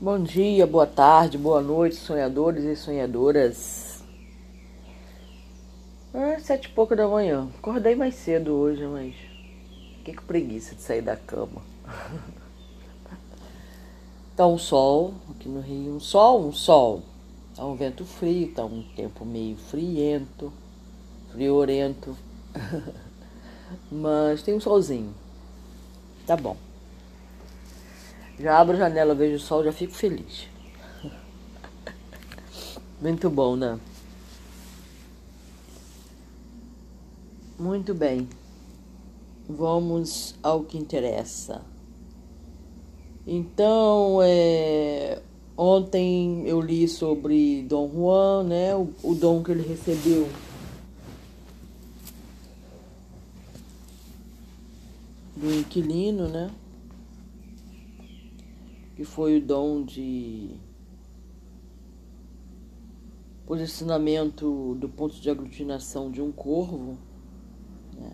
Bom dia, boa tarde, boa noite, sonhadores e sonhadoras. É sete e pouco da manhã. Acordei mais cedo hoje, mas fiquei com preguiça de sair da cama. Tá um sol aqui no Rio, um sol, um sol. Tá um vento frio, tá um tempo meio friento, friorento. mas tem um solzinho. Tá bom. Já abro a janela, vejo o sol, já fico feliz. Muito bom, né? Muito bem. Vamos ao que interessa. Então, é, ontem eu li sobre Dom Juan, né? O, o dom que ele recebeu do inquilino, né? Que foi o dom de posicionamento do ponto de aglutinação de um corvo né?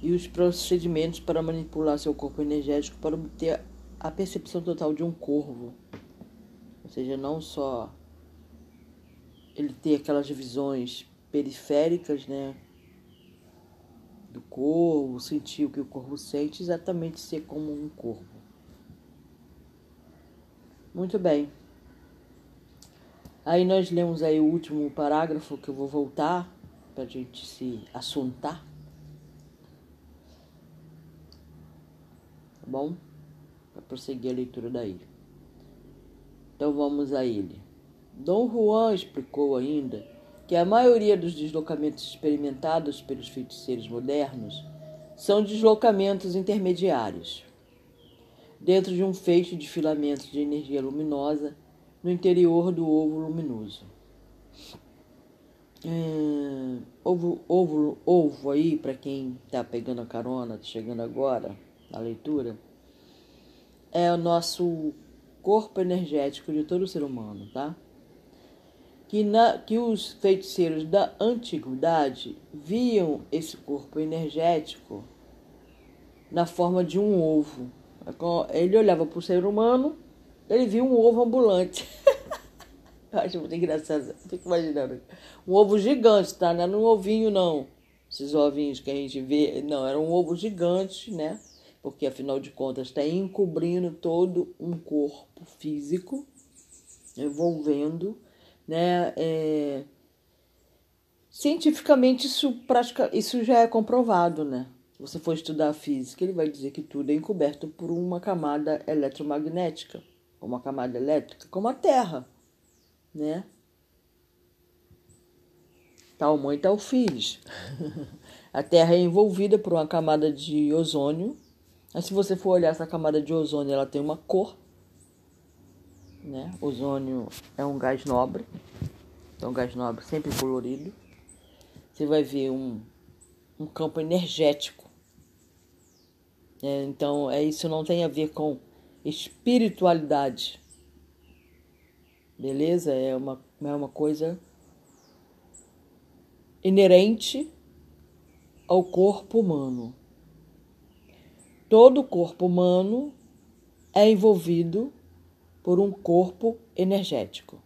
e os procedimentos para manipular seu corpo energético para obter a percepção total de um corvo. Ou seja, não só ele ter aquelas visões periféricas, né? Do corvo, sentir o que o corvo sente, exatamente ser como um corvo. Muito bem. Aí nós lemos aí o último parágrafo que eu vou voltar para a gente se assuntar. Tá bom? Para prosseguir a leitura daí. Então vamos a ele. Dom Juan explicou ainda que a maioria dos deslocamentos experimentados pelos feiticeiros modernos são deslocamentos intermediários dentro de um feixe de filamentos de energia luminosa no interior do ovo luminoso. É, ovo, ovo, ovo aí, para quem está pegando a carona, tá chegando agora na leitura, é o nosso corpo energético de todo ser humano, tá? Que, na, que os feiticeiros da antiguidade viam esse corpo energético na forma de um ovo ele olhava para o ser humano, ele viu um ovo ambulante. Eu acho muito engraçado. Fico imaginando. Um ovo gigante, tá? Não era um ovinho, não. Esses ovinhos que a gente vê. Não, era um ovo gigante, né? Porque afinal de contas está encobrindo todo um corpo físico, envolvendo, né? É... Cientificamente isso, isso já é comprovado, né? Se você for estudar física, ele vai dizer que tudo é encoberto por uma camada eletromagnética, uma camada elétrica, como a Terra, né? Tal mãe, tal filhos. a Terra é envolvida por uma camada de ozônio. Mas se você for olhar essa camada de ozônio, ela tem uma cor. Né? Ozônio é um gás nobre. Então, gás nobre sempre colorido. Você vai ver um, um campo energético é, então, é, isso não tem a ver com espiritualidade. Beleza? É uma, é uma coisa inerente ao corpo humano. Todo corpo humano é envolvido por um corpo energético.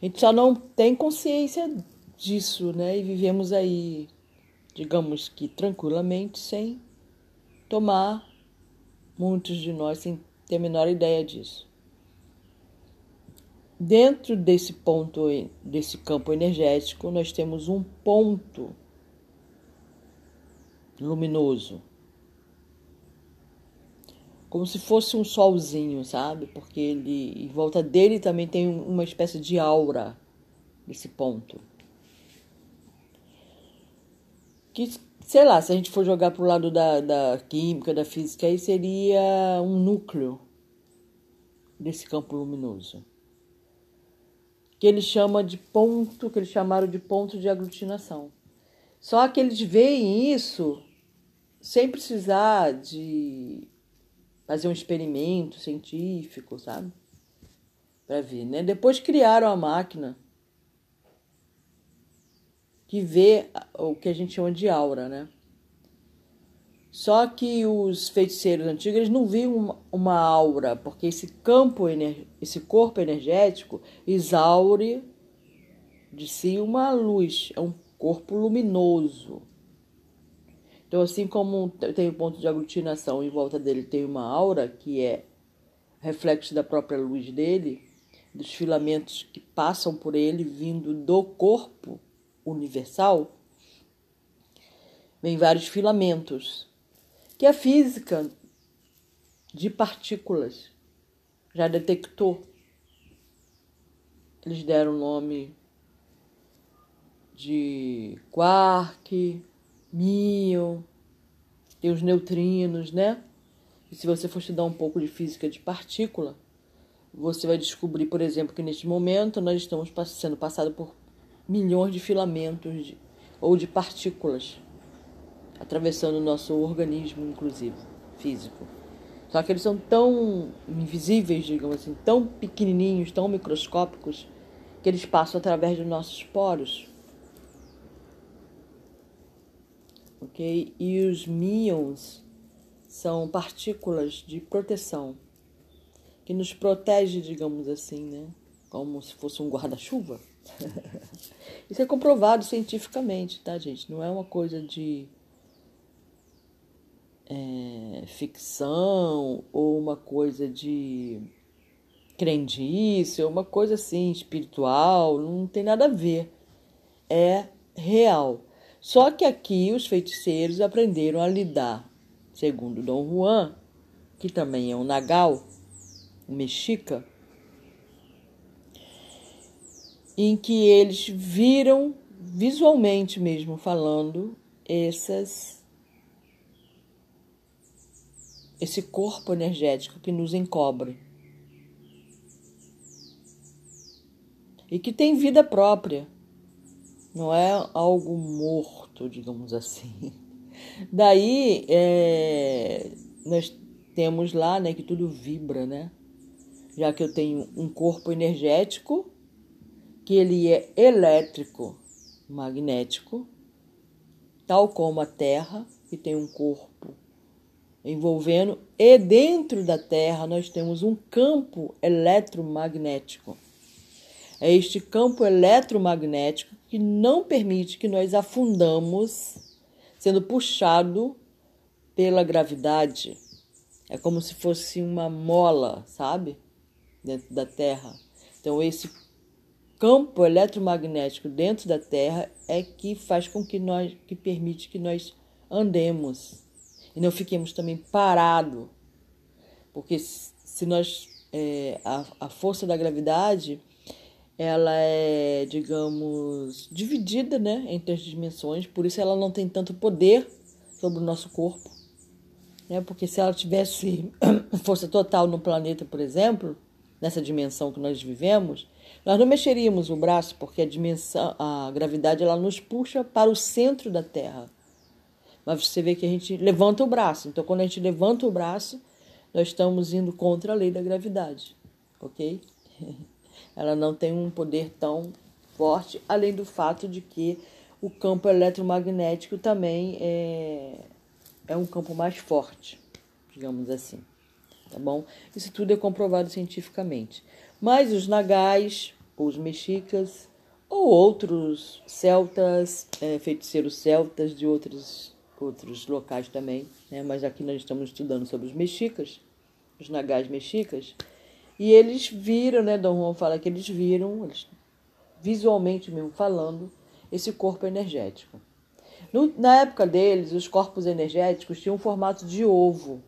A gente só não tem consciência disso, né? E vivemos aí, digamos que tranquilamente, sem tomar, muitos de nós sem ter a menor ideia disso. Dentro desse ponto, desse campo energético, nós temos um ponto luminoso. Como se fosse um solzinho, sabe? Porque ele, em volta dele também tem uma espécie de aura desse ponto. Que sei lá, se a gente for jogar pro lado da, da química, da física, aí seria um núcleo desse campo luminoso. Que ele chama de ponto, que eles chamaram de ponto de aglutinação. Só que eles veem isso sem precisar de fazer um experimento científico, sabe? Para ver, né? Depois criaram a máquina que vê o que a gente chama de aura, né? Só que os feiticeiros antigos eles não viam uma, aura, porque esse campo, esse corpo energético exaure de si uma luz, é um corpo luminoso. Então, assim como tem o ponto de aglutinação em volta dele tem uma aura que é reflexo da própria luz dele, dos filamentos que passam por ele vindo do corpo universal, vem vários filamentos que a física de partículas já detectou. Eles deram o nome de quark, míon, tem os neutrinos, né? E se você for estudar um pouco de física de partícula, você vai descobrir, por exemplo, que neste momento nós estamos sendo passados por milhões de filamentos de, ou de partículas atravessando o nosso organismo, inclusive, físico. Só que eles são tão invisíveis, digamos assim, tão pequenininhos, tão microscópicos, que eles passam através dos nossos poros. Ok? E os míons são partículas de proteção, que nos protege, digamos assim, né? Como se fosse um guarda-chuva. Isso é comprovado cientificamente, tá, gente? Não é uma coisa de é, ficção ou uma coisa de crendice, ou uma coisa assim espiritual, não tem nada a ver. É real. Só que aqui os feiticeiros aprenderam a lidar, segundo Dom Juan, que também é um nagal, um mexica, em que eles viram visualmente mesmo falando essas esse corpo energético que nos encobre e que tem vida própria, não é algo morto, digamos assim. Daí é, nós temos lá né, que tudo vibra, né? Já que eu tenho um corpo energético, que ele é elétrico, magnético, tal como a Terra, que tem um corpo envolvendo, e dentro da Terra nós temos um campo eletromagnético. É este campo eletromagnético que não permite que nós afundamos, sendo puxado pela gravidade. É como se fosse uma mola, sabe? Dentro da Terra. Então, esse campo eletromagnético dentro da Terra é que faz com que nós, que permite que nós andemos e não fiquemos também parados, porque se nós é, a, a força da gravidade ela é, digamos, dividida né, entre as dimensões, por isso ela não tem tanto poder sobre o nosso corpo. Né? Porque se ela tivesse força total no planeta, por exemplo, nessa dimensão que nós vivemos, nós não mexeríamos o braço, porque a dimensão, a gravidade ela nos puxa para o centro da Terra. Mas você vê que a gente levanta o braço. Então, quando a gente levanta o braço, nós estamos indo contra a lei da gravidade, ok? Ela não tem um poder tão forte, além do fato de que o campo eletromagnético também é, é um campo mais forte, digamos assim, tá bom? Isso tudo é comprovado cientificamente. Mas os nagais, os mexicas, ou outros celtas, é, feiticeiros celtas de outros outros locais também, né? mas aqui nós estamos estudando sobre os mexicas, os nagás mexicas, e eles viram, né? Dom Juan fala que eles viram, eles, visualmente mesmo falando, esse corpo energético. No, na época deles, os corpos energéticos tinham um formato de ovo.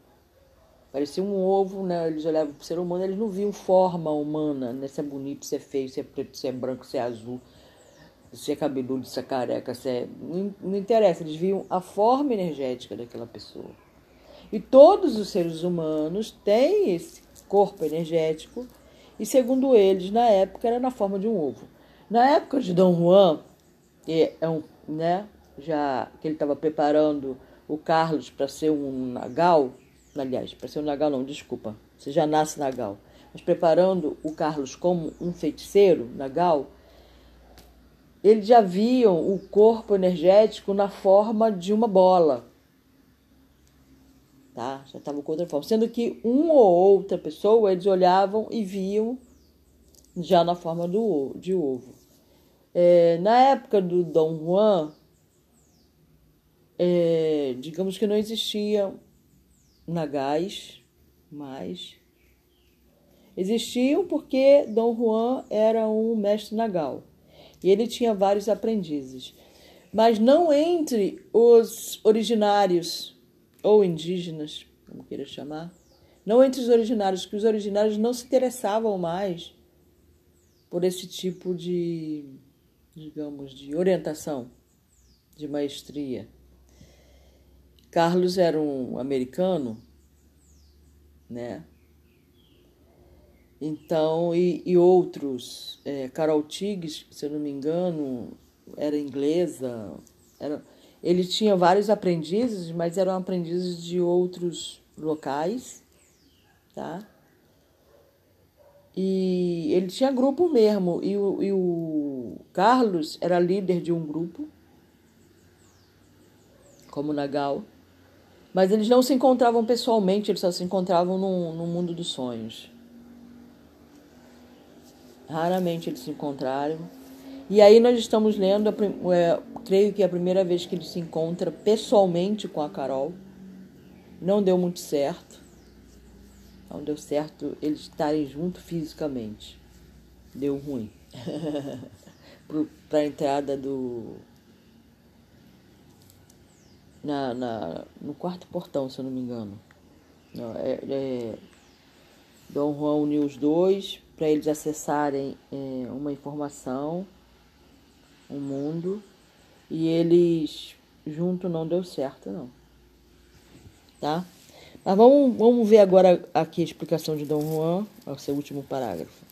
Parecia um ovo, né? Eles olhavam para o ser humano, eles não viam forma humana, né? Se é bonito, se é feio, se é preto, se é branco, se é azul se é cabeludo, se é careca, se é. Não, não interessa, eles viam a forma energética daquela pessoa. E todos os seres humanos têm esse corpo energético, e segundo eles, na época, era na forma de um ovo. Na época de Dom Juan, que é um, né, já que ele estava preparando o Carlos para ser um nagal, aliás, para ser um nagal não, desculpa, você já nasce nagal, mas preparando o Carlos como um feiticeiro nagal, eles já viam o corpo energético na forma de uma bola. tá? Já estavam com outra forma. Sendo que uma ou outra pessoa eles olhavam e viam já na forma do, de ovo. É, na época do Dom Juan, é, digamos que não existia nagais mais. Existiam porque Dom Juan era um mestre nagal e ele tinha vários aprendizes, mas não entre os originários ou indígenas, como queira chamar, não entre os originários, que os originários não se interessavam mais por esse tipo de, digamos, de orientação, de maestria. Carlos era um americano, né? Então, e, e outros, é, Carol Tigges, se eu não me engano, era inglesa, era, ele tinha vários aprendizes, mas eram aprendizes de outros locais, tá? E ele tinha grupo mesmo, e o, e o Carlos era líder de um grupo, como Nagal, mas eles não se encontravam pessoalmente, eles só se encontravam no, no mundo dos sonhos. Raramente eles se encontraram. E aí nós estamos lendo, é, creio que é a primeira vez que ele se encontra pessoalmente com a Carol. Não deu muito certo. Não deu certo eles estarem juntos fisicamente. Deu ruim. Para a entrada do. Na, na, no quarto portão, se eu não me engano. Não, é, é, Dom Juan uniu os dois para eles acessarem é, uma informação o mundo e eles junto não deu certo não, tá? Mas vamos, vamos ver agora aqui a explicação de Dom Juan, o seu último parágrafo.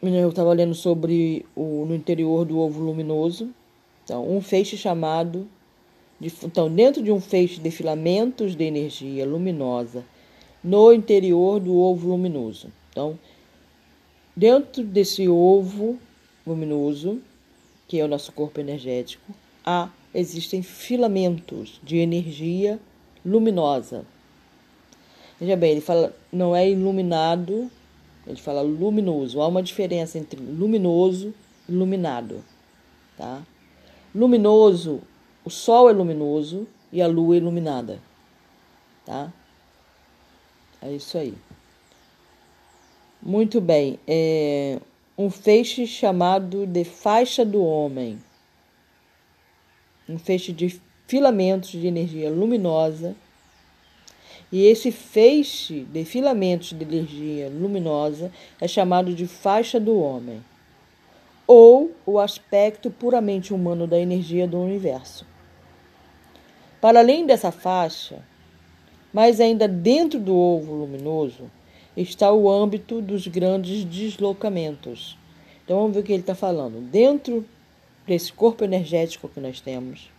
Eu estava lendo sobre o no interior do ovo luminoso, então um feixe chamado de, então dentro de um feixe de filamentos de energia luminosa no interior do ovo luminoso. Então Dentro desse ovo luminoso, que é o nosso corpo energético, há existem filamentos de energia luminosa. Veja bem, ele fala não é iluminado, ele fala luminoso. Há uma diferença entre luminoso e iluminado, tá? Luminoso, o sol é luminoso e a lua é iluminada, tá? É isso aí. Muito bem. É um feixe chamado de faixa do homem. Um feixe de filamentos de energia luminosa. E esse feixe de filamentos de energia luminosa é chamado de faixa do homem, ou o aspecto puramente humano da energia do universo. Para além dessa faixa, mas ainda dentro do ovo luminoso, está o âmbito dos grandes deslocamentos. Então vamos ver o que ele está falando. Dentro desse corpo energético que nós temos,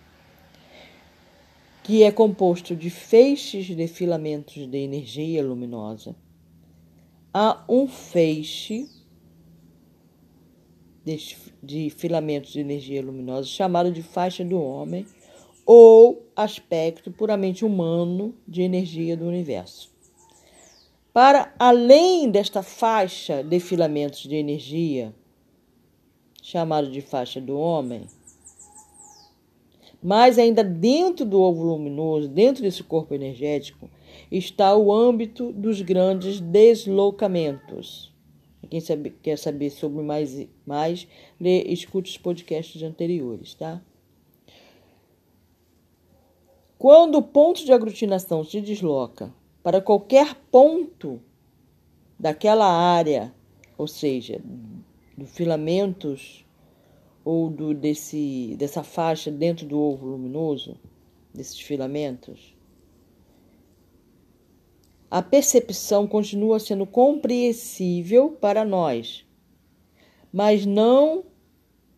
que é composto de feixes de filamentos de energia luminosa, há um feixe de, filamentos de energia luminosa chamado de faixa do homem ou aspecto puramente humano de energia do universo. Para além desta faixa de filamentos de energia, chamado de faixa do homem, mas ainda dentro do ovo luminoso, dentro desse corpo energético, está o âmbito dos grandes deslocamentos. Quem sabe, quer saber sobre mais, mais lê, escute os podcasts anteriores, tá? Quando o ponto de aglutinação se desloca para qualquer ponto daquela área, ou seja, do filamentos ou do, desse, dessa faixa dentro do ovo luminoso, desses filamentos, a percepção continua sendo compreensível para nós, mas não,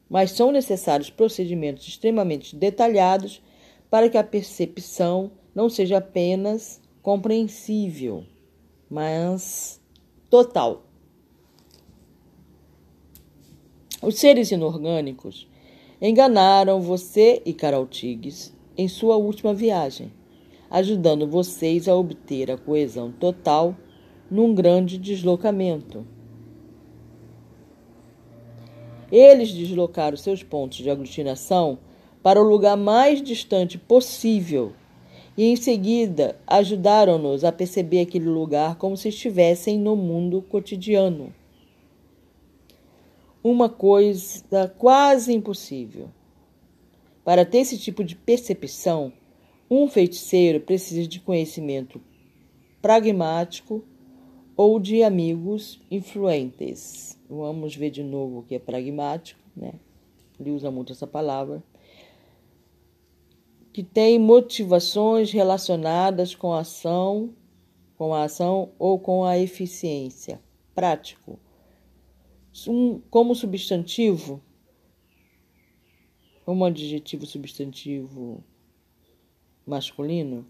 mas são necessários procedimentos extremamente detalhados para que a percepção não seja apenas compreensível, mas total. Os seres inorgânicos enganaram você e Carol Tigges em sua última viagem, ajudando vocês a obter a coesão total num grande deslocamento. Eles deslocaram seus pontos de aglutinação para o lugar mais distante possível e em seguida ajudaram-nos a perceber aquele lugar como se estivessem no mundo cotidiano. Uma coisa quase impossível. Para ter esse tipo de percepção, um feiticeiro precisa de conhecimento pragmático ou de amigos influentes. Vamos ver de novo o que é pragmático, né? Ele usa muito essa palavra que tem motivações relacionadas com a ação, com a ação ou com a eficiência. Prático. Um, como substantivo, como adjetivo substantivo masculino,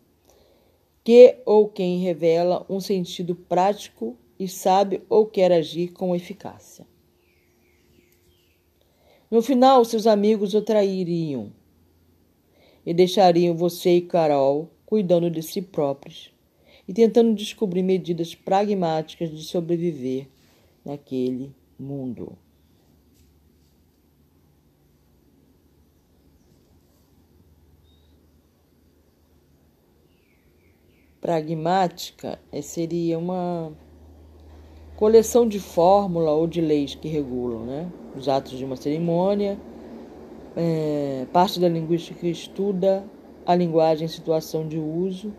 que ou quem revela um sentido prático e sabe ou quer agir com eficácia. No final, seus amigos o trairiam e deixariam você e Carol cuidando de si próprios e tentando descobrir medidas pragmáticas de sobreviver naquele mundo. Pragmática eh, seria uma coleção de fórmula ou de leis que regulam né, os atos de uma cerimônia é, parte da linguística estuda a linguagem em situação de uso,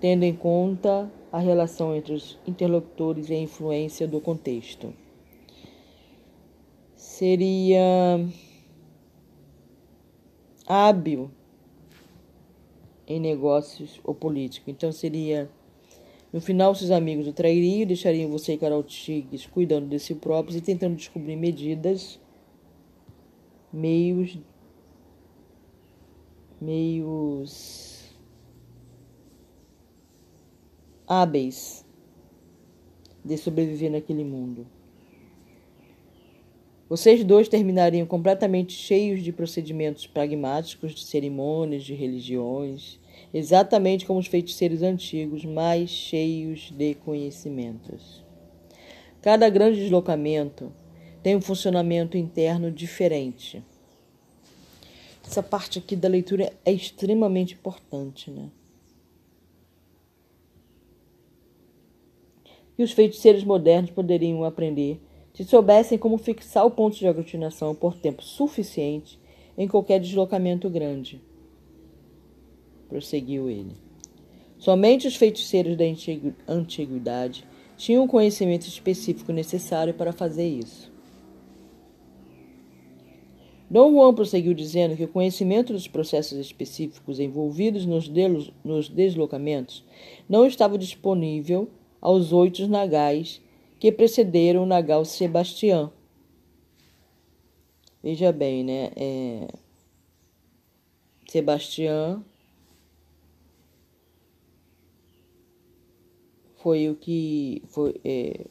tendo em conta a relação entre os interlocutores e a influência do contexto. Seria hábil em negócios ou político. Então seria no final, seus amigos o trairiam, deixariam você e Carol Tigres cuidando de si próprios e tentando descobrir medidas, meios meios hábeis de sobreviver naquele mundo. Vocês dois terminariam completamente cheios de procedimentos pragmáticos, de cerimônias, de religiões, exatamente como os feiticeiros antigos, mas cheios de conhecimentos. Cada grande deslocamento tem um funcionamento interno diferente. Essa parte aqui da leitura é extremamente importante, né? E os feiticeiros modernos poderiam aprender se soubessem como fixar o ponto de aglutinação por tempo suficiente em qualquer deslocamento grande. Prosseguiu ele. Somente os feiticeiros da antiguidade tinham o conhecimento específico necessário para fazer isso. Dom Juan prosseguiu dizendo que o conhecimento dos processos específicos envolvidos nos, nos deslocamentos não estava disponível aos oito nagais que precederam Nagal Sebastião. Veja bem, né? É... Sebastião foi o que foi, é...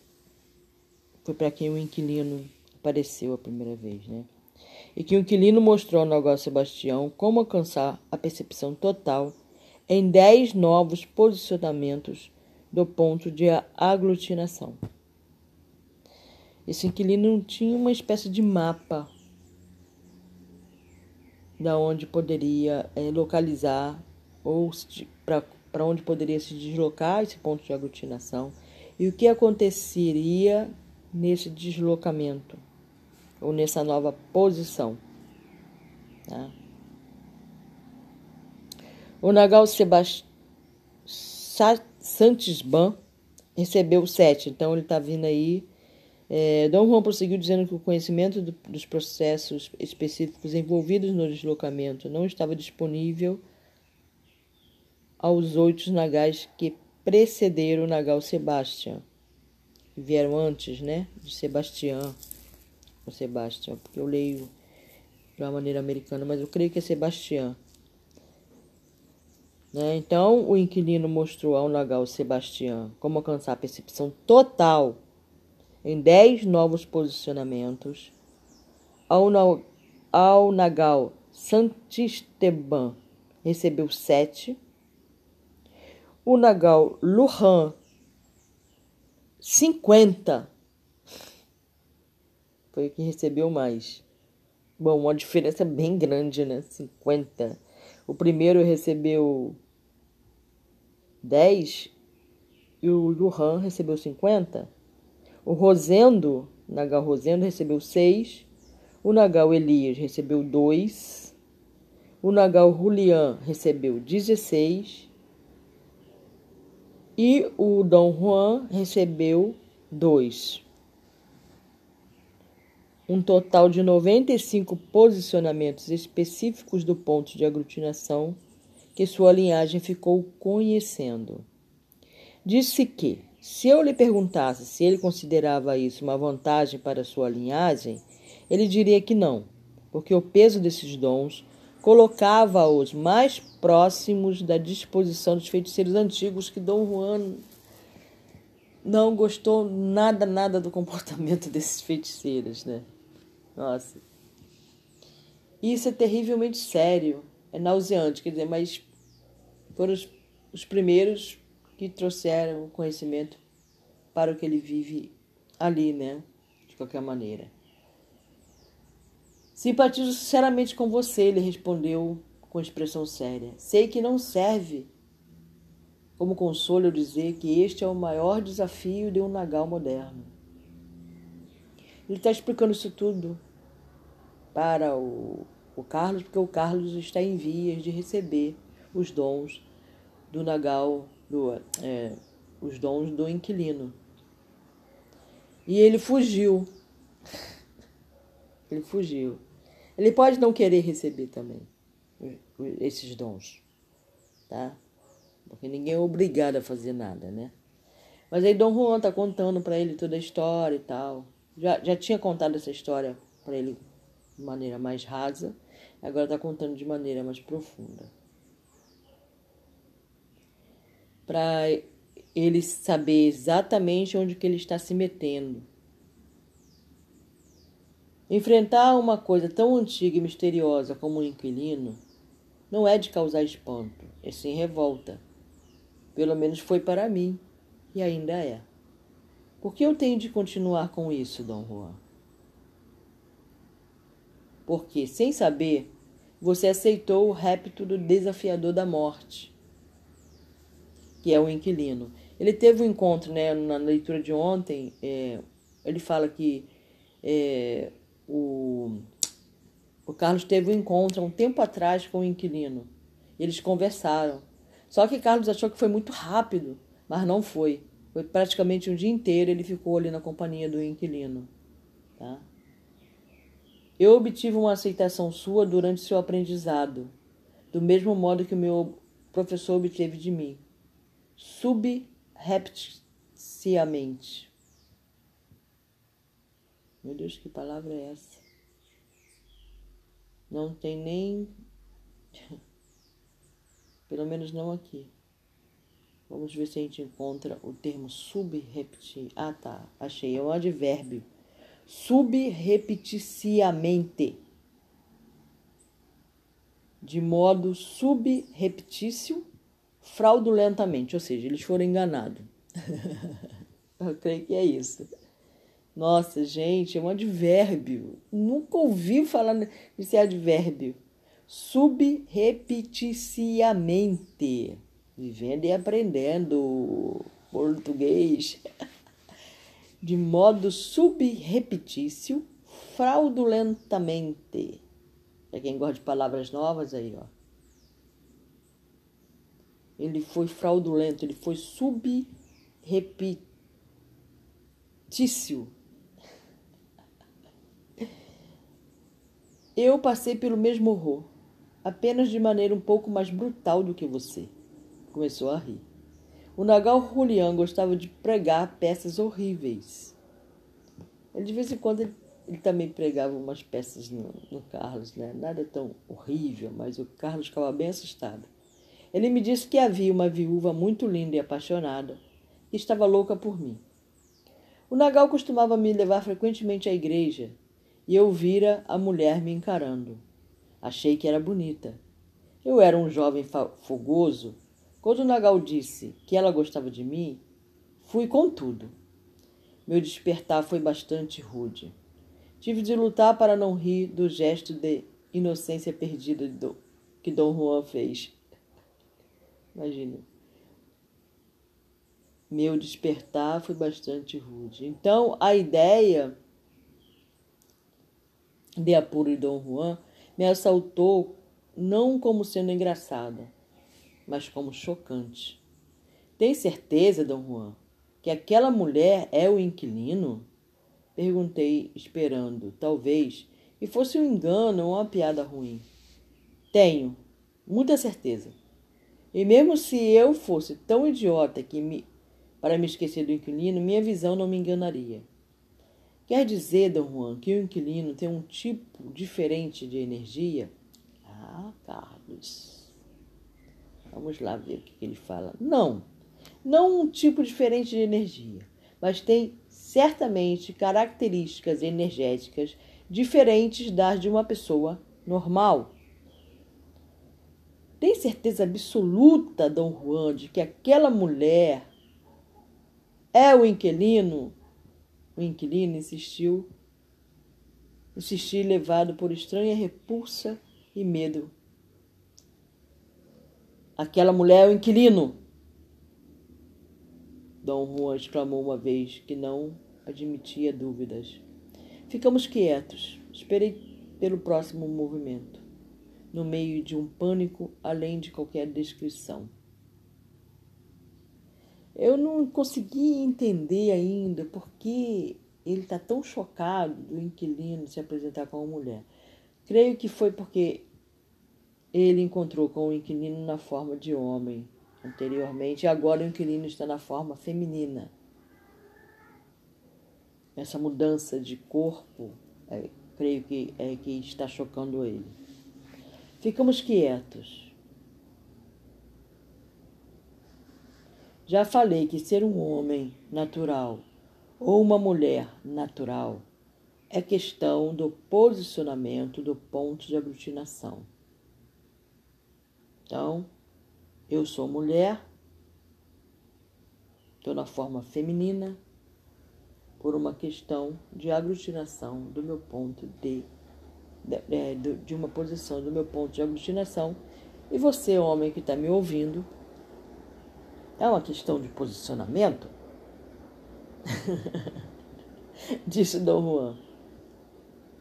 foi para quem o inquilino apareceu a primeira vez, né? e que o inquilino mostrou ao negócio Sebastião como alcançar a percepção total em dez novos posicionamentos do ponto de aglutinação. Esse inquilino tinha uma espécie de mapa da onde poderia é, localizar ou para onde poderia se deslocar esse ponto de aglutinação e o que aconteceria nesse deslocamento ou nessa nova posição. Tá? O Nagal Sebastião Santisban recebeu sete, então ele está vindo aí. É, Dom Juan prosseguiu dizendo que o conhecimento do, dos processos específicos envolvidos no deslocamento não estava disponível aos oito nagais que precederam o Nagal Sebastião, que vieram antes né, de Sebastião com Sebastião, porque eu leio de uma maneira americana, mas eu creio que é Sebastião. Né? Então, o inquilino mostrou ao Nagal Sebastião como alcançar a percepção total em dez novos posicionamentos. Ao, Nagal Santisteban recebeu sete. O Nagal Luhan, 50. Foi o que recebeu mais. Bom, uma diferença bem grande, né? 50. O primeiro recebeu 10 e o Luhan recebeu 50. O Rosendo, Nagal Rosendo, recebeu 6. O Nagal Elias recebeu 2. O Nagal Julian recebeu 16. E o Dom Juan recebeu 2. Um total de 95 posicionamentos específicos do ponto de aglutinação que sua linhagem ficou conhecendo. Disse que, se eu lhe perguntasse se ele considerava isso uma vantagem para sua linhagem, ele diria que não, porque o peso desses dons colocava-os mais próximos da disposição dos feiticeiros antigos que Dom Juan não gostou nada, nada do comportamento desses feiticeiros, né? Nossa. Isso é terrivelmente sério, é nauseante, quer dizer, mas foram os, os primeiros que trouxeram o conhecimento para o que ele vive ali, né? De qualquer maneira. Simpatizo sinceramente com você, ele respondeu com expressão séria. Sei que não serve como consolo dizer que este é o maior desafio de um Nagal moderno. Ele está explicando isso tudo para o, o Carlos, porque o Carlos está em vias de receber os dons do Nagal, do, é, os dons do inquilino. E ele fugiu. Ele fugiu. Ele pode não querer receber também esses dons, tá? Porque ninguém é obrigado a fazer nada, né? Mas aí Dom Juan tá contando para ele toda a história e tal. Já, já tinha contado essa história para ele de maneira mais rasa, agora tá contando de maneira mais profunda. Para ele saber exatamente onde que ele está se metendo Enfrentar uma coisa tão antiga e misteriosa como um inquilino não é de causar espanto, é sim revolta. Pelo menos foi para mim, e ainda é. Por que eu tenho de continuar com isso, Dom Juan? Porque, sem saber, você aceitou o répito do desafiador da morte, que é o inquilino. Ele teve um encontro, né, na leitura de ontem, é, ele fala que é, o, o Carlos teve um encontro há um tempo atrás com o inquilino. Eles conversaram. Só que Carlos achou que foi muito rápido, mas não foi. Foi praticamente um dia inteiro ele ficou ali na companhia do inquilino. Tá? Eu obtive uma aceitação sua durante seu aprendizado, do mesmo modo que o meu professor obteve de mim, subrepticiamente. Meu Deus, que palavra é essa? Não tem nem. Pelo menos não aqui. Vamos ver se a gente encontra o termo subrepti. Ah, tá. Achei. É um advérbio. Subrepticiamente. De modo subreptício, fraudulentamente. Ou seja, eles foram enganados. Eu creio que é isso. Nossa, gente, é um advérbio. Nunca ouvi falar desse advérbio. Subrepticiamente. Vivendo e aprendendo português. De modo subrepetício, fraudulentamente. É quem gosta de palavras novas aí, ó. Ele foi fraudulento, ele foi subrepetício Eu passei pelo mesmo horror, apenas de maneira um pouco mais brutal do que você. Começou a rir. O Nagal Julian gostava de pregar peças horríveis. De vez em quando ele, ele também pregava umas peças no, no, Carlos, né? Nada tão horrível, mas o Carlos ficava bem assustado. Ele me disse que havia uma viúva muito linda e apaixonada que estava louca por mim. O Nagal costumava me levar frequentemente à igreja e eu vira a mulher me encarando. Achei que era bonita. Eu era um jovem fogoso. Quando Nagal disse que ela gostava de mim, fui com tudo. Meu despertar foi bastante rude. Tive de lutar para não rir do gesto de inocência perdida que Dom Juan fez. Imagina. Meu despertar foi bastante rude. Então, a ideia de Apuro e Dom Juan me assaltou não como sendo engraçada, mas como chocante. Tem certeza, Dom Juan, que aquela mulher é o inquilino? Perguntei, esperando, talvez, e fosse um engano ou uma piada ruim. Tenho, muita certeza. E mesmo se eu fosse tão idiota que me, para me esquecer do inquilino, minha visão não me enganaria. Quer dizer, Dom Juan, que o inquilino tem um tipo diferente de energia? Ah, Carlos. Vamos lá ver o que ele fala. Não, não um tipo diferente de energia, mas tem certamente características energéticas diferentes das de uma pessoa normal. Tem certeza absoluta, Dom Juan, de que aquela mulher é o inquilino? O inquilino insistiu, insistiu levado por estranha repulsa e medo. Aquela mulher é o inquilino. Dom Juan exclamou uma vez que não admitia dúvidas. Ficamos quietos. Esperei pelo próximo movimento, no meio de um pânico além de qualquer descrição. Eu não consegui entender ainda por que ele está tão chocado do inquilino se apresentar com uma mulher. Creio que foi porque ele encontrou com o inquilino na forma de homem anteriormente e agora o inquilino está na forma feminina. Essa mudança de corpo, é, creio que é que está chocando ele. Ficamos quietos. Já falei que ser um homem natural ou uma mulher natural é questão do posicionamento do ponto de aglutinação. Então, eu sou mulher, estou na forma feminina, por uma questão de aglutinação do meu ponto de, de, de uma posição do meu ponto de aglutinação. E você, homem que está me ouvindo, é uma questão de posicionamento? Disse Dom Juan.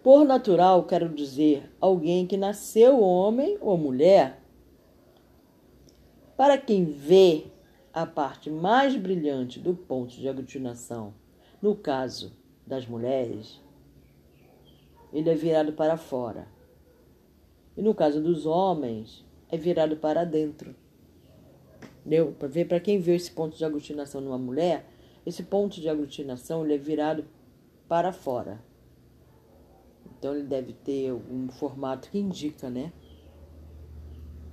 Por natural, quero dizer alguém que nasceu homem ou mulher. Para quem vê a parte mais brilhante do ponto de aglutinação, no caso das mulheres, ele é virado para fora. E no caso dos homens, é virado para dentro. Deu para ver para quem vê esse ponto de aglutinação numa mulher, esse ponto de aglutinação ele é virado para fora. Então ele deve ter um formato que indica, né?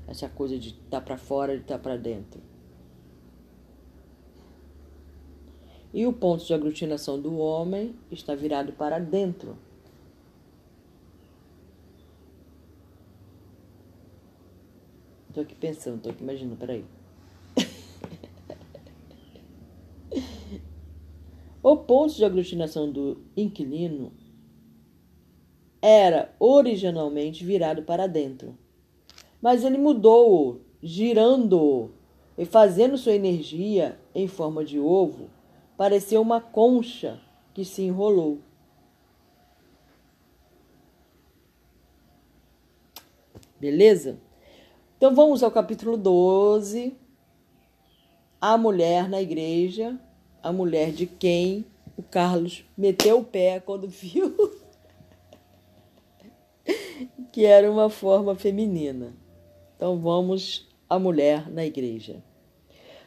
Essa coisa de estar tá para fora e estar tá para dentro. E o ponto de aglutinação do homem está virado para dentro. Estou aqui pensando, estou aqui imaginando, peraí. O ponto de aglutinação do inquilino era originalmente virado para dentro, mas ele mudou-o, girando-o e fazendo sua energia em forma de ovo, pareceu uma concha que se enrolou. Beleza? Então vamos ao capítulo 12. A mulher na igreja a mulher de quem o Carlos meteu o pé quando viu que era uma forma feminina. Então vamos à mulher na igreja.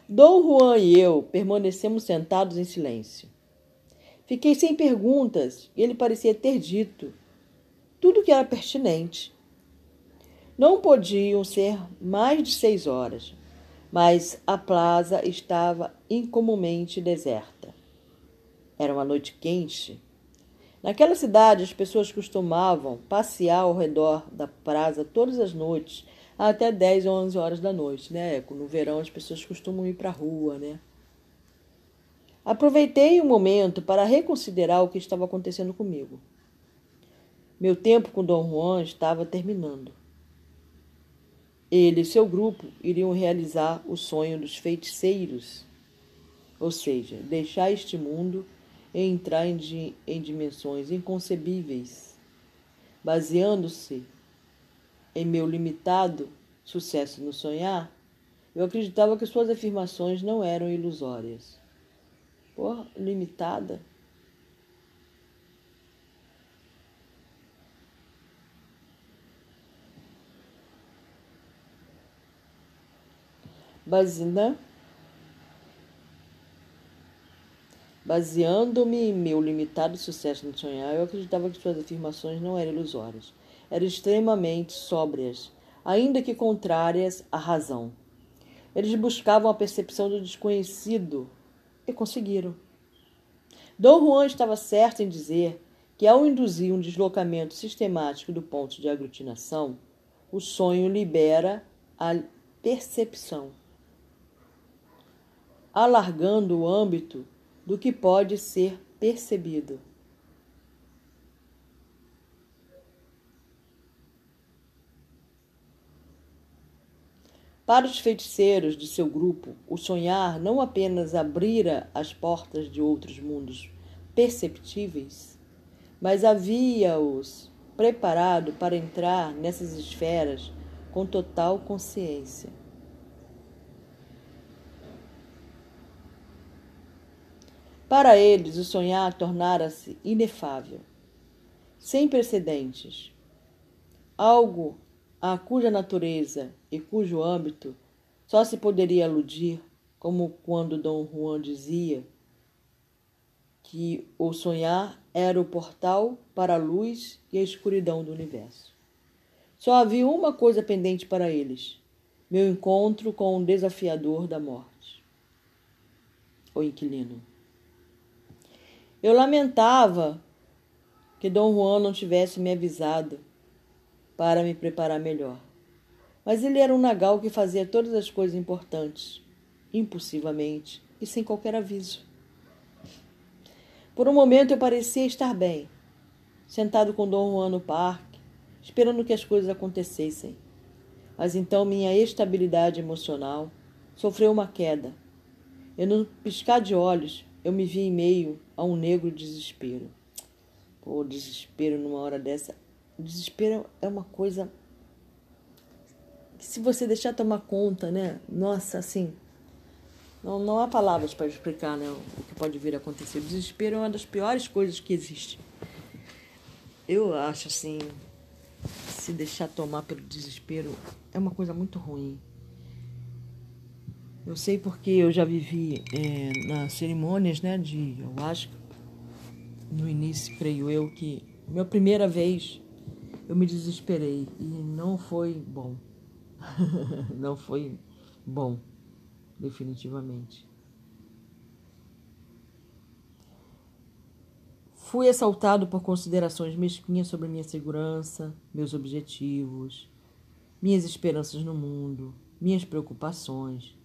Dom Juan e eu permanecemos sentados em silêncio. Fiquei sem perguntas e ele parecia ter dito tudo que era pertinente. Não podiam ser mais de seis horas mas a plaza estava incomumente deserta. Era uma noite quente. Naquela cidade, as pessoas costumavam passear ao redor da praça todas as noites, até 10 ou 11 horas da noite, né? No verão as pessoas costumam ir para a rua, né? Aproveitei o momento para reconsiderar o que estava acontecendo comigo. Meu tempo com Dom Juan estava terminando. Ele e seu grupo iriam realizar o sonho dos feiticeiros, ou seja, deixar este mundo e entrar em, dimensões inconcebíveis, baseando-se em meu limitado sucesso no sonhar, eu acreditava que suas afirmações não eram ilusórias. Porra, limitada? Basina, baseando-me em meu limitado sucesso no sonhar, eu acreditava que suas afirmações não eram ilusórias eram extremamente sóbrias, ainda que contrárias à razão. Eles buscavam a percepção do desconhecido e conseguiram. Dom Juan estava certo em dizer que, ao induzir um deslocamento sistemático do ponto de aglutinação, o sonho libera a percepção, alargando o âmbito do que pode ser percebido. Para os feiticeiros de seu grupo, o sonhar não apenas abrira as portas de outros mundos perceptíveis, mas havia-os preparado para entrar nessas esferas com total consciência. Para eles, o sonhar tornara-se inefável, sem precedentes, algo a cuja natureza e cujo âmbito só se poderia aludir, como quando Dom Juan dizia que o sonhar era o portal para a luz e a escuridão do universo. Só havia uma coisa pendente para eles: meu encontro com o desafiador da morte, o inquilino. Eu lamentava que Dom Juan não tivesse me avisado para me preparar melhor. Mas ele era um nagal que fazia todas as coisas importantes, impulsivamente e sem qualquer aviso. Por um momento eu parecia estar bem, sentado com Dom Juan no parque, esperando que as coisas acontecessem. Mas então minha estabilidade emocional sofreu uma queda. E no piscar de olhos eu me vi em meio a um negro desespero. Pô, desespero numa hora dessa desespero é uma coisa que se você deixar tomar conta, né? Nossa, assim, não, não há palavras para explicar né, o que pode vir a acontecer. O desespero é uma das piores coisas que existe. Eu acho assim, se deixar tomar pelo desespero é uma coisa muito ruim. Eu sei porque eu já vivi é, nas cerimônias, né, de acho no início, creio eu, que minha primeira vez eu me desesperei e não foi bom. não foi bom, definitivamente. Fui assaltado por considerações mesquinhas sobre minha segurança, meus objetivos, minhas esperanças no mundo, minhas preocupações.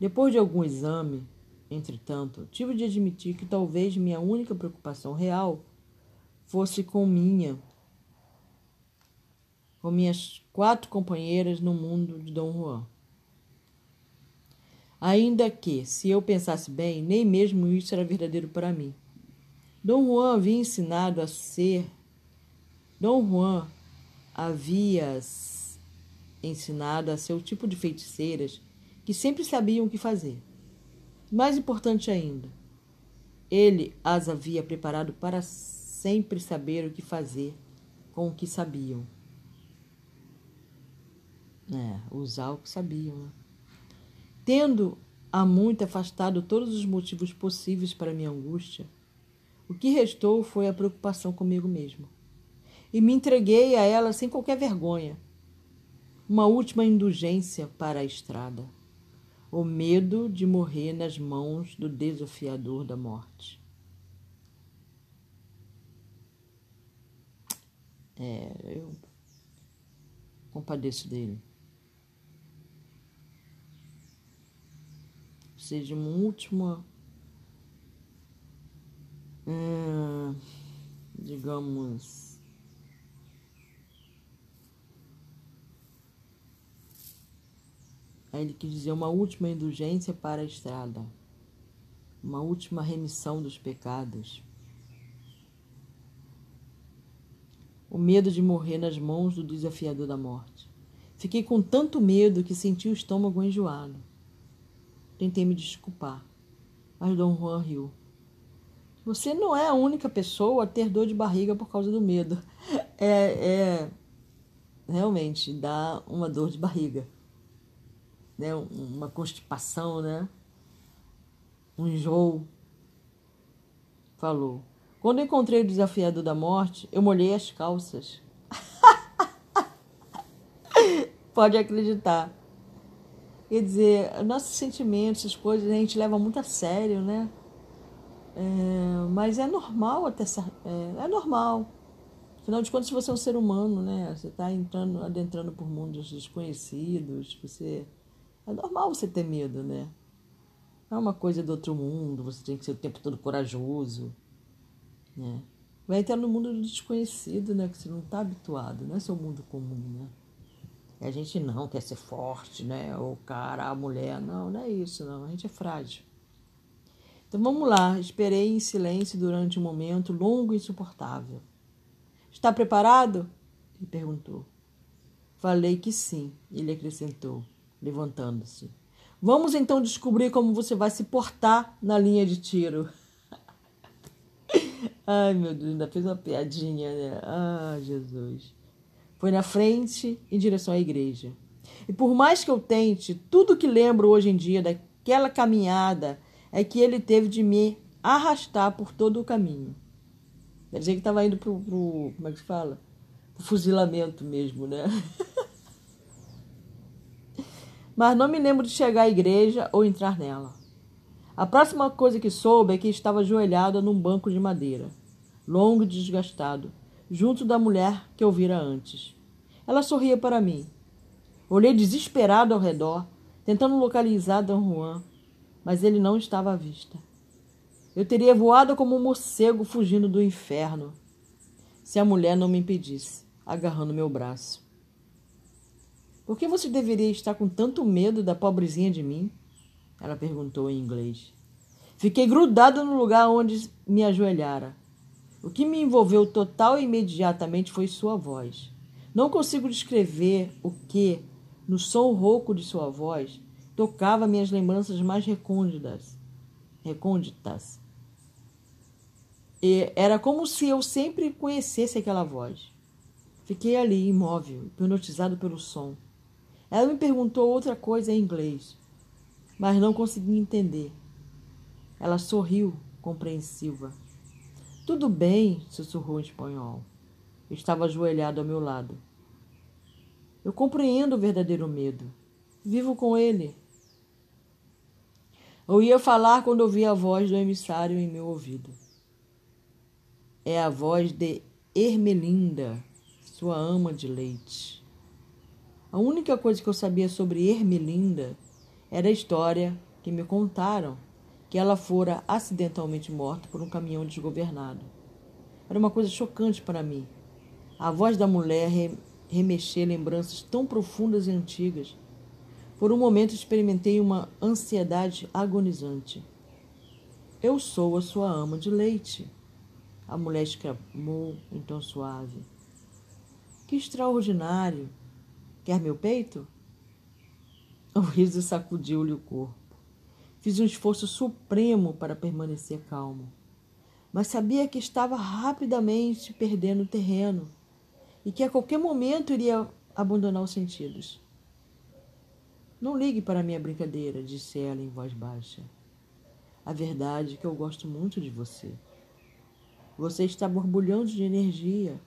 Depois de algum exame, entretanto, tive de admitir que talvez minha única preocupação real fosse com minha com minhas quatro companheiras no mundo de Dom Juan. Ainda que, se eu pensasse bem, nem mesmo isso era verdadeiro para mim. Dom Juan havia ensinado a ser. Dom Juan havia ensinado a ser o tipo de feiticeiras que sempre sabiam o que fazer. Mais importante ainda, ele as havia preparado para sempre saber o que fazer com o que sabiam. É, usar o que sabiam. Né? Tendo há muito afastado todos os motivos possíveis para minha angústia, o que restou foi a preocupação comigo mesmo. E me entreguei a ela sem qualquer vergonha. Uma última indulgência para a estrada o medo de morrer nas mãos do desafiador da morte. É, eu compadeço dele. Seja uma última, hum, digamos, Aí ele quis dizer uma última indulgência para a estrada, uma última remissão dos pecados. O medo de morrer nas mãos do desafiador da morte. Fiquei com tanto medo que senti o estômago enjoado. Tentei me desculpar, mas Dom Juan riu. Você não é a única pessoa a ter dor de barriga por causa do medo. É, é realmente dá uma dor de barriga, né? Uma constipação, né? Um enjoo. Falou. Quando encontrei o desafiador da morte, eu molhei as calças. Pode acreditar. Quer dizer, nossos sentimentos, essas coisas, a gente leva muito a sério, né? É, mas é normal até é, é normal. Afinal de contas, você é um ser humano, né? Você está entrando, adentrando por mundos desconhecidos. Você é normal você ter medo, né? Não é uma coisa do outro mundo. Você tem que ser o tempo todo corajoso, né? Vai entrar no mundo do desconhecido, né? Que você não está habituado. Não é seu mundo comum, né? E a gente não quer ser forte, né? O cara, a mulher, não, não é isso, não. A gente é frágil. Então vamos lá. Esperei em silêncio durante um momento longo e insuportável. Está preparado? Ele perguntou. Falei que sim, ele acrescentou, levantando-se. Vamos então descobrir como você vai se portar na linha de tiro. Ai, meu Deus, ainda fez uma piadinha, né? Ah, Jesus foi na frente em direção à igreja. E por mais que eu tente, tudo que lembro hoje em dia daquela caminhada é que ele teve de me arrastar por todo o caminho. Quer dizer que estava indo para o. Como é que se fala? Pro fuzilamento mesmo, né? Mas não me lembro de chegar à igreja ou entrar nela. A próxima coisa que soube é que estava ajoelhada num banco de madeira, longo e desgastado, junto da mulher que eu vira antes. Ela sorria para mim. Olhei desesperado ao redor, tentando localizar D. Juan, mas ele não estava à vista. Eu teria voado como um morcego fugindo do inferno, se a mulher não me impedisse, agarrando meu braço. Por que você deveria estar com tanto medo da pobrezinha de mim? Ela perguntou em inglês. Fiquei grudado no lugar onde me ajoelhara. O que me envolveu total e imediatamente foi sua voz. Não consigo descrever o que, no som rouco de sua voz, tocava minhas lembranças mais recônditas. recônditas. E era como se eu sempre conhecesse aquela voz. Fiquei ali, imóvel, hipnotizado pelo som. Ela me perguntou outra coisa em inglês, mas não consegui entender. Ela sorriu, compreensiva. Tudo bem, sussurrou em espanhol. Estava ajoelhado ao meu lado. Eu compreendo o verdadeiro medo. Vivo com ele. Eu ia falar quando ouvi a voz do emissário em meu ouvido. É a voz de Ermelinda, sua ama de leite. A única coisa que eu sabia sobre Ermelinda era a história que me contaram que ela fora acidentalmente morta por um caminhão desgovernado. Era uma coisa chocante para mim. A voz da mulher remexer lembranças tão profundas e antigas. Por um momento experimentei uma ansiedade agonizante. Eu sou a sua ama de leite. A mulher exclamou em tom suave. Que extraordinário! Quer meu peito? O riso sacudiu-lhe o corpo. Fiz um esforço supremo para permanecer calmo, mas sabia que estava rapidamente perdendo terreno e que a qualquer momento iria abandonar os sentidos. Não ligue para minha brincadeira, disse ela em voz baixa. A verdade é que eu gosto muito de você. Você está borbulhando de energia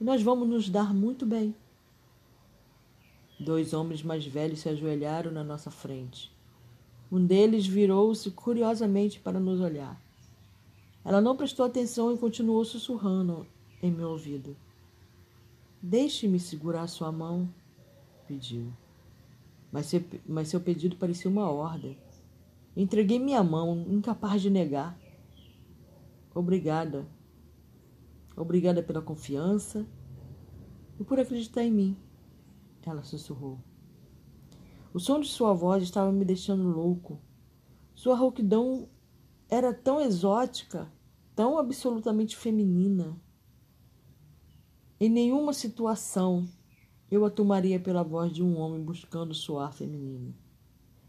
e nós vamos nos dar muito bem. Dois homens mais velhos se ajoelharam na nossa frente. Um deles virou-se curiosamente para nos olhar. Ela não prestou atenção e continuou sussurrando em meu ouvido. Deixe-me segurar sua mão, pediu. Mas seu, mas seu pedido parecia uma ordem. Entreguei minha mão, incapaz de negar. Obrigada. Obrigada pela confiança e por acreditar em mim, ela sussurrou. O som de sua voz estava me deixando louco. Sua rouquidão era tão exótica, tão absolutamente feminina. Em nenhuma situação eu a tomaria pela voz de um homem buscando soar feminino.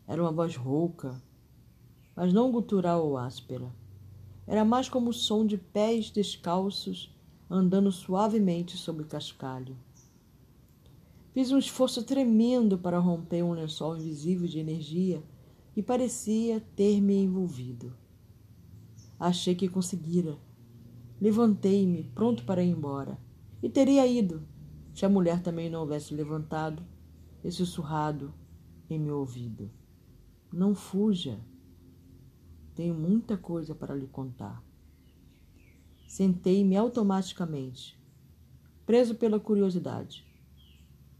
Era uma voz rouca, mas não gutural ou áspera. Era mais como o som de pés descalços andando suavemente sobre cascalho. Fiz um esforço tremendo para romper um lençol invisível de energia que parecia ter me envolvido. Achei que conseguira. Levantei-me, pronto para ir embora. E teria ido, se a mulher também não houvesse levantado e sussurrado em meu ouvido. Não fuja. Tenho muita coisa para lhe contar. Sentei-me automaticamente, preso pela curiosidade.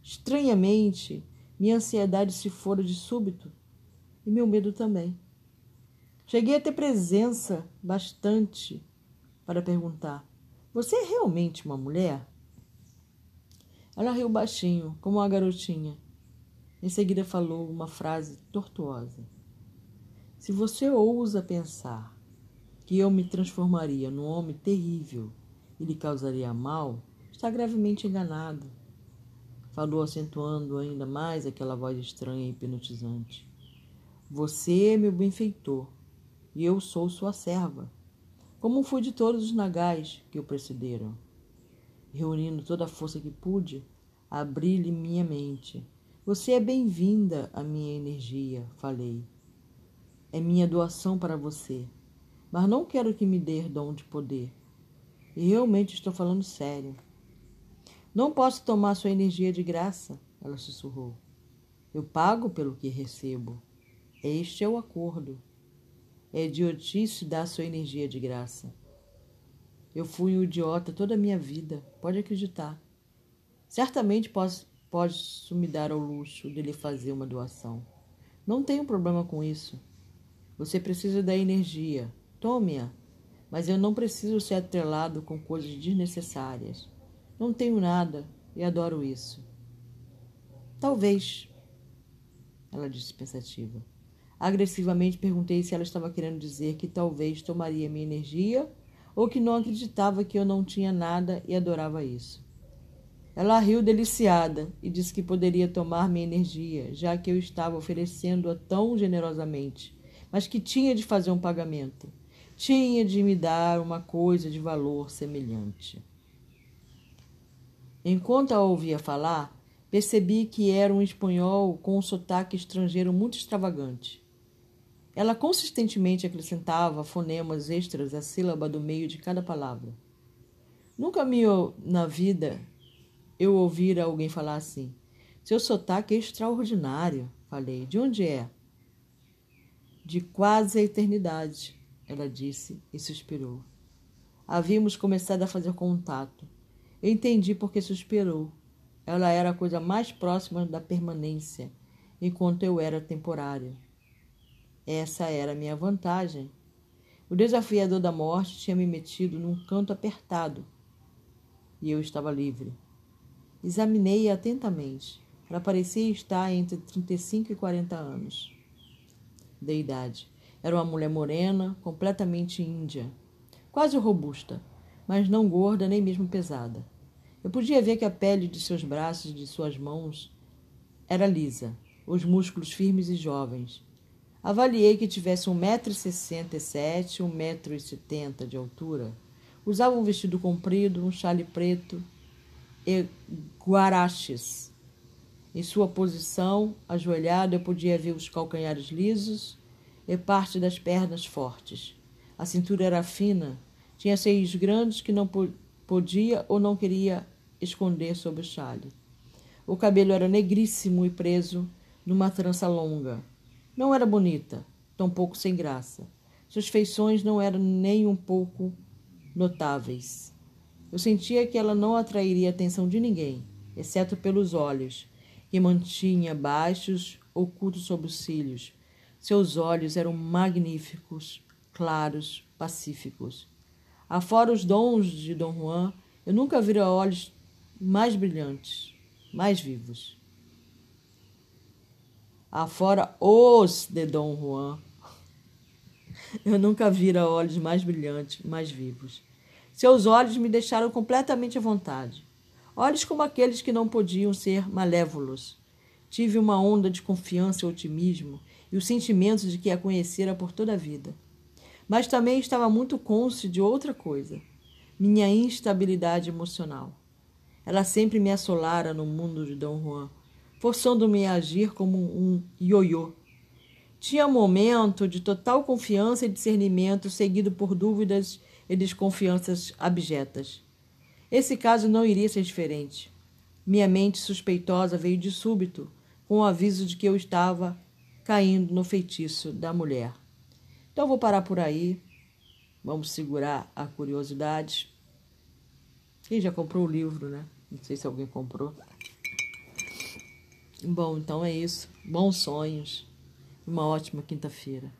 Estranhamente, minha ansiedade se fora de súbito e meu medo também. Cheguei a ter presença bastante para perguntar: Você é realmente uma mulher? Ela riu baixinho, como uma garotinha. Em seguida falou uma frase tortuosa. Se você ousa pensar que eu me transformaria num homem terrível e lhe causaria mal, está gravemente enganado. Falou acentuando ainda mais aquela voz estranha e hipnotizante. Você é meu benfeitor e eu sou sua serva, como fui de todos os nagais que o precederam. Reunindo toda a força que pude, abri-lhe minha mente. Você é bem-vinda à minha energia, falei. É minha doação para você, mas não quero que me dê dom de poder. E realmente estou falando sério. Não posso tomar sua energia de graça, ela sussurrou. Eu pago pelo que recebo. Este é o acordo. É idiotice dar sua energia de graça. Eu fui um idiota toda a minha vida, pode acreditar. Certamente posso, posso me dar ao luxo de lhe fazer uma doação. Não tenho problema com isso. Você precisa da energia. Tome-a. Mas eu não preciso ser atrelado com coisas desnecessárias. Não tenho nada e adoro isso. Talvez, ela disse pensativa. Agressivamente perguntei se ela estava querendo dizer que talvez tomaria minha energia ou que não acreditava que eu não tinha nada e adorava isso. Ela riu deliciada e disse que poderia tomar minha energia, já que eu estava oferecendo-a tão generosamente, mas que tinha de fazer um pagamento. Tinha de me dar uma coisa de valor semelhante. Enquanto a ouvia falar, percebi que era um espanhol com um sotaque estrangeiro muito extravagante. Ela consistentemente acrescentava fonemas extras à sílaba do meio de cada palavra. Nunca me na vida eu ouvira alguém falar assim. Seu sotaque é extraordinário, falei. De onde é? De quase a eternidade, ela disse e suspirou. Havíamos começado a fazer contato. Entendi porque suspirou. Ela era a coisa mais próxima da permanência, enquanto eu era temporária. Essa era a minha vantagem. O desafiador da morte tinha me metido num canto apertado e eu estava livre. Examinei-a atentamente. Ela parecia estar entre 35 e 40 anos de idade. Era uma mulher morena, completamente índia, quase robusta, mas não gorda nem mesmo pesada. Eu podia ver que a pele de seus braços e de suas mãos era lisa, os músculos firmes e jovens, Avaliei que tivesse 1,67m, 1,70m de altura. Usava um vestido comprido, um chale preto e guaraches. Em sua posição, ajoelhado, eu podia ver os calcanhares lisos e parte das pernas fortes. A cintura era fina, tinha seios grandes que não podia ou não queria esconder sob o chale. O cabelo era negríssimo e preso numa trança longa não era bonita, tampouco sem graça. Suas feições não eram nem um pouco notáveis. Eu sentia que ela não atrairia a atenção de ninguém, exceto pelos olhos, que mantinha baixos, ocultos sob os cílios. Seus olhos eram magníficos, claros, pacíficos. Afora os dons de Dom Juan, eu nunca vira olhos mais brilhantes, mais vivos. Afora os de Dom Juan, eu nunca vira olhos mais brilhantes, mais vivos. Seus olhos me deixaram completamente à vontade. Olhos como aqueles que não podiam ser malévolos. Tive uma onda de confiança e otimismo e o sentimento de que a conhecera por toda a vida. Mas também estava muito cônscio de outra coisa: minha instabilidade emocional. Ela sempre me assolara no mundo de Dom Juan, forçando-me a agir como um ioiô. Tinha um momento de total confiança e discernimento, seguido por dúvidas e desconfianças abjetas. Esse caso não iria ser diferente. Minha mente suspeitosa veio de súbito, com o aviso de que eu estava caindo no feitiço da mulher. Então vou parar por aí. Vamos segurar a curiosidade. Quem já comprou o livro, né? Não sei se alguém comprou. Bom, então é isso. Bons sonhos. Uma ótima quinta-feira.